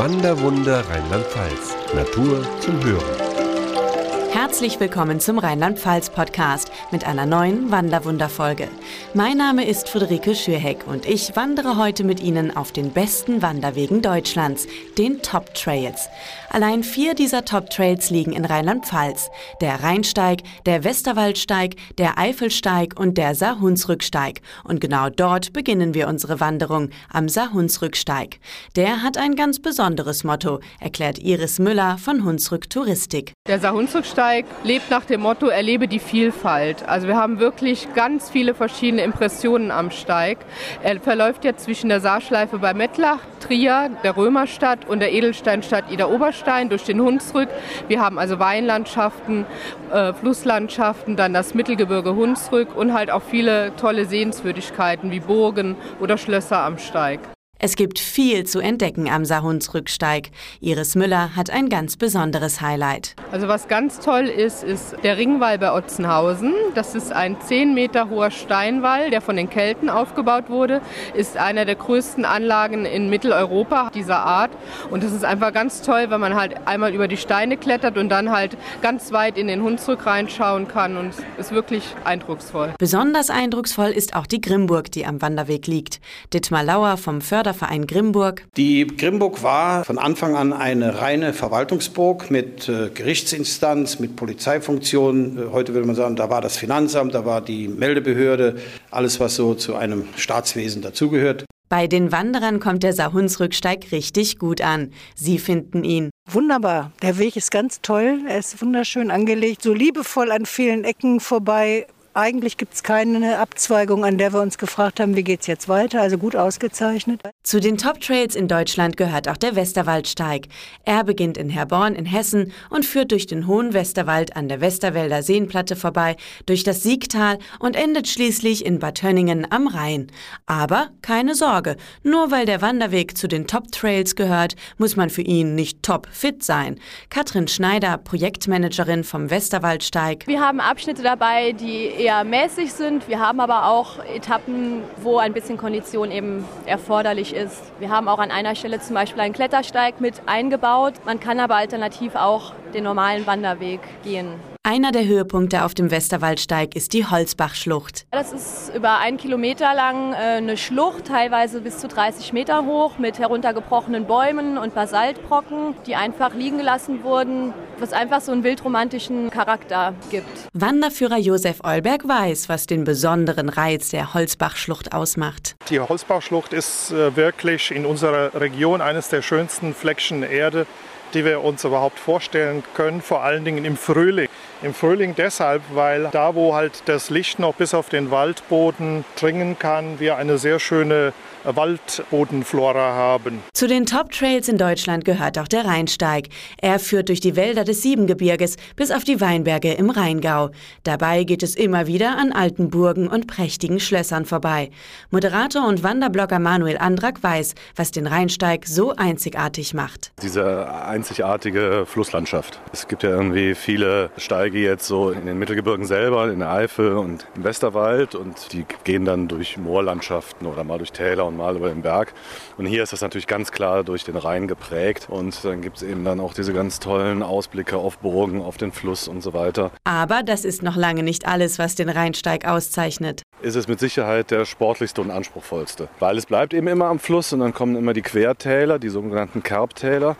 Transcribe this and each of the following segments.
Wanderwunder Rheinland-Pfalz. Natur zum Hören. Herzlich willkommen zum Rheinland-Pfalz-Podcast mit einer neuen Wanderwunderfolge. Mein Name ist Friederike Schürheck und ich wandere heute mit Ihnen auf den besten Wanderwegen Deutschlands, den Top Trails. Allein vier dieser Top Trails liegen in Rheinland-Pfalz. Der Rheinsteig, der Westerwaldsteig, der Eifelsteig und der Saarhunsrücksteig. Und genau dort beginnen wir unsere Wanderung, am Saarhunsrücksteig. Der hat ein ganz besonderes Motto, erklärt Iris Müller von Hunsrück Touristik. Der Saarhunsrücksteig Steig lebt nach dem Motto, erlebe die Vielfalt. Also wir haben wirklich ganz viele verschiedene Impressionen am Steig. Er verläuft jetzt zwischen der Saarschleife bei Mettlach, Trier, der Römerstadt und der Edelsteinstadt Ida Oberstein durch den Hunsrück. Wir haben also Weinlandschaften, äh, Flusslandschaften, dann das Mittelgebirge Hunsrück und halt auch viele tolle Sehenswürdigkeiten wie Burgen oder Schlösser am Steig. Es gibt viel zu entdecken am Saarhunsrücksteig. Iris Müller hat ein ganz besonderes Highlight. Also was ganz toll ist, ist der Ringwall bei Otzenhausen. Das ist ein 10 Meter hoher Steinwall, der von den Kelten aufgebaut wurde. Ist einer der größten Anlagen in Mitteleuropa dieser Art. Und das ist einfach ganz toll, wenn man halt einmal über die Steine klettert und dann halt ganz weit in den Hunsrück reinschauen kann. Und es ist wirklich eindrucksvoll. Besonders eindrucksvoll ist auch die Grimburg, die am Wanderweg liegt. Dittmar Lauer vom Förder Förderverein Grimburg. Die Grimburg war von Anfang an eine reine Verwaltungsburg mit äh, Gerichtsinstanz, mit Polizeifunktion. Äh, heute würde man sagen, da war das Finanzamt, da war die Meldebehörde, alles, was so zu einem Staatswesen dazugehört. Bei den Wanderern kommt der Saarhunsrücksteig richtig gut an. Sie finden ihn Wunderbar. Der Weg ist ganz toll. Er ist wunderschön angelegt, so liebevoll an vielen Ecken vorbei. Eigentlich gibt es keine Abzweigung, an der wir uns gefragt haben, wie geht es jetzt weiter. Also gut ausgezeichnet. Zu den Top Trails in Deutschland gehört auch der Westerwaldsteig. Er beginnt in Herborn in Hessen und führt durch den hohen Westerwald an der Westerwälder Seenplatte vorbei, durch das Siegtal und endet schließlich in Bad Hönningen am Rhein. Aber keine Sorge, nur weil der Wanderweg zu den Top Trails gehört, muss man für ihn nicht top fit sein. Katrin Schneider, Projektmanagerin vom Westerwaldsteig. Wir haben Abschnitte dabei, die eher mäßig sind. Wir haben aber auch Etappen, wo ein bisschen Kondition eben erforderlich ist. Wir haben auch an einer Stelle zum Beispiel einen Klettersteig mit eingebaut. Man kann aber alternativ auch den normalen Wanderweg gehen. Einer der Höhepunkte auf dem Westerwaldsteig ist die Holzbachschlucht. Das ist über einen Kilometer lang äh, eine Schlucht, teilweise bis zu 30 Meter hoch, mit heruntergebrochenen Bäumen und Basaltbrocken, die einfach liegen gelassen wurden, was einfach so einen wildromantischen Charakter gibt. Wanderführer Josef Eulberg weiß, was den besonderen Reiz der Holzbachschlucht ausmacht. Die Holzbachschlucht ist äh, wirklich in unserer Region eines der schönsten Fleckchen Erde die wir uns überhaupt vorstellen können, vor allen Dingen im Frühling. Im Frühling deshalb, weil da, wo halt das Licht noch bis auf den Waldboden dringen kann, wir eine sehr schöne Waldbodenflora haben. Zu den Top-Trails in Deutschland gehört auch der Rheinsteig. Er führt durch die Wälder des Siebengebirges bis auf die Weinberge im Rheingau. Dabei geht es immer wieder an alten Burgen und prächtigen Schlössern vorbei. Moderator und Wanderblogger Manuel Andrak weiß, was den Rheinsteig so einzigartig macht. Diese einzigartige Flusslandschaft. Es gibt ja irgendwie viele Steige jetzt so in den Mittelgebirgen selber, in der Eifel und im Westerwald und die gehen dann durch Moorlandschaften oder mal durch Täler und mal über den Berg. Und hier ist das natürlich ganz klar durch den Rhein geprägt. Und dann gibt es eben dann auch diese ganz tollen Ausblicke auf Burgen, auf den Fluss und so weiter. Aber das ist noch lange nicht alles, was den Rheinsteig auszeichnet. Ist es mit Sicherheit der sportlichste und anspruchsvollste. Weil es bleibt eben immer am Fluss und dann kommen immer die Quertäler, die sogenannten Kerbtäler.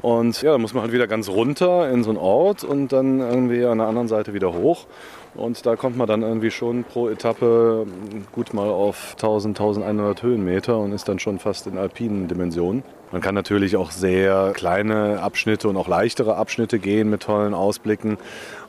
Und ja, da muss man halt wieder ganz runter in so einen Ort und dann irgendwie an der anderen Seite wieder hoch. Und da kommt man dann irgendwie schon pro Etappe gut mal auf 1000, 1100 Höhenmeter und ist dann schon fast in alpinen Dimensionen. Man kann natürlich auch sehr kleine Abschnitte und auch leichtere Abschnitte gehen mit tollen Ausblicken.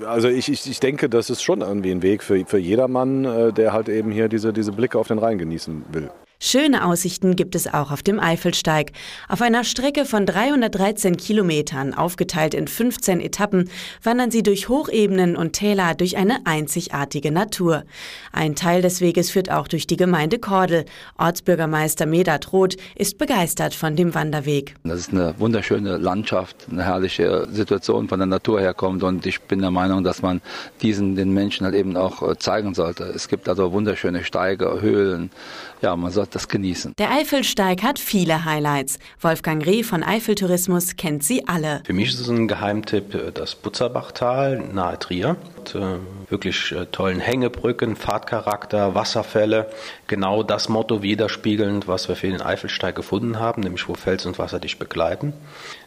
Also ich, ich, ich denke, das ist schon irgendwie ein Weg für, für jedermann, äh, der halt eben hier diese, diese Blicke auf den Rhein genießen will. Schöne Aussichten gibt es auch auf dem Eifelsteig. Auf einer Strecke von 313 Kilometern, aufgeteilt in 15 Etappen, wandern sie durch Hochebenen und Täler durch eine einzigartige Natur. Ein Teil des Weges führt auch durch die Gemeinde Kordel. Ortsbürgermeister Medat Roth ist begeistert von dem Wanderweg. Das ist eine wunderschöne Landschaft, eine herrliche Situation von der Natur herkommt und ich bin der Meinung, dass man diesen den Menschen halt eben auch äh, zeigen sollte. Es gibt also wunderschöne Steige, Höhlen. Ja, man sollte das genießen. Der Eifelsteig hat viele Highlights. Wolfgang Reh von Eifeltourismus kennt sie alle. Für mich ist es ein Geheimtipp äh, das Butzerbachtal nahe Trier. Mit, äh, wirklich äh, tollen Hängebrücken, Fahrtcharakter, Wasserfälle. Genau das Motto widerspiegelnd, was wir für den Eifelsteig gefunden haben, nämlich wo Fels und Wasser dich begleiten.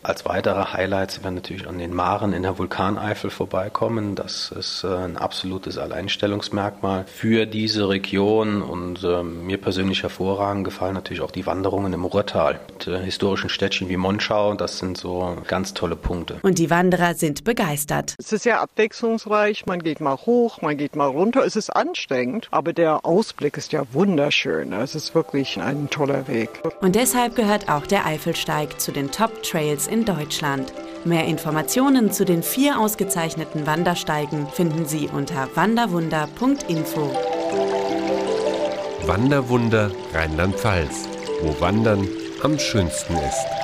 Als weitere Highlights werden natürlich an den Maren in der Vulkaneifel vorbeikommen. Das ist äh, ein absolutes Alleinstellungsmerkmal für diese Region und äh, mir persönlich hervorragend gefallen natürlich auch die Wanderungen im Ruhrtal mit äh, historischen Städtchen wie Monschau. Das sind so ganz tolle Punkte. Und die Wanderer sind begeistert. Es ist sehr abwechslungsreich. Man geht mal hoch, man geht mal runter. Es ist anstrengend, aber der Ausblick ist ja wunderschön. Es ist wirklich ein toller Weg. Und deshalb gehört auch der Eifelsteig zu den Top Trails in Deutschland. Mehr Informationen zu den vier ausgezeichneten Wandersteigen finden Sie unter wanderwunder.info. Wanderwunder Rheinland-Pfalz, wo Wandern am schönsten ist.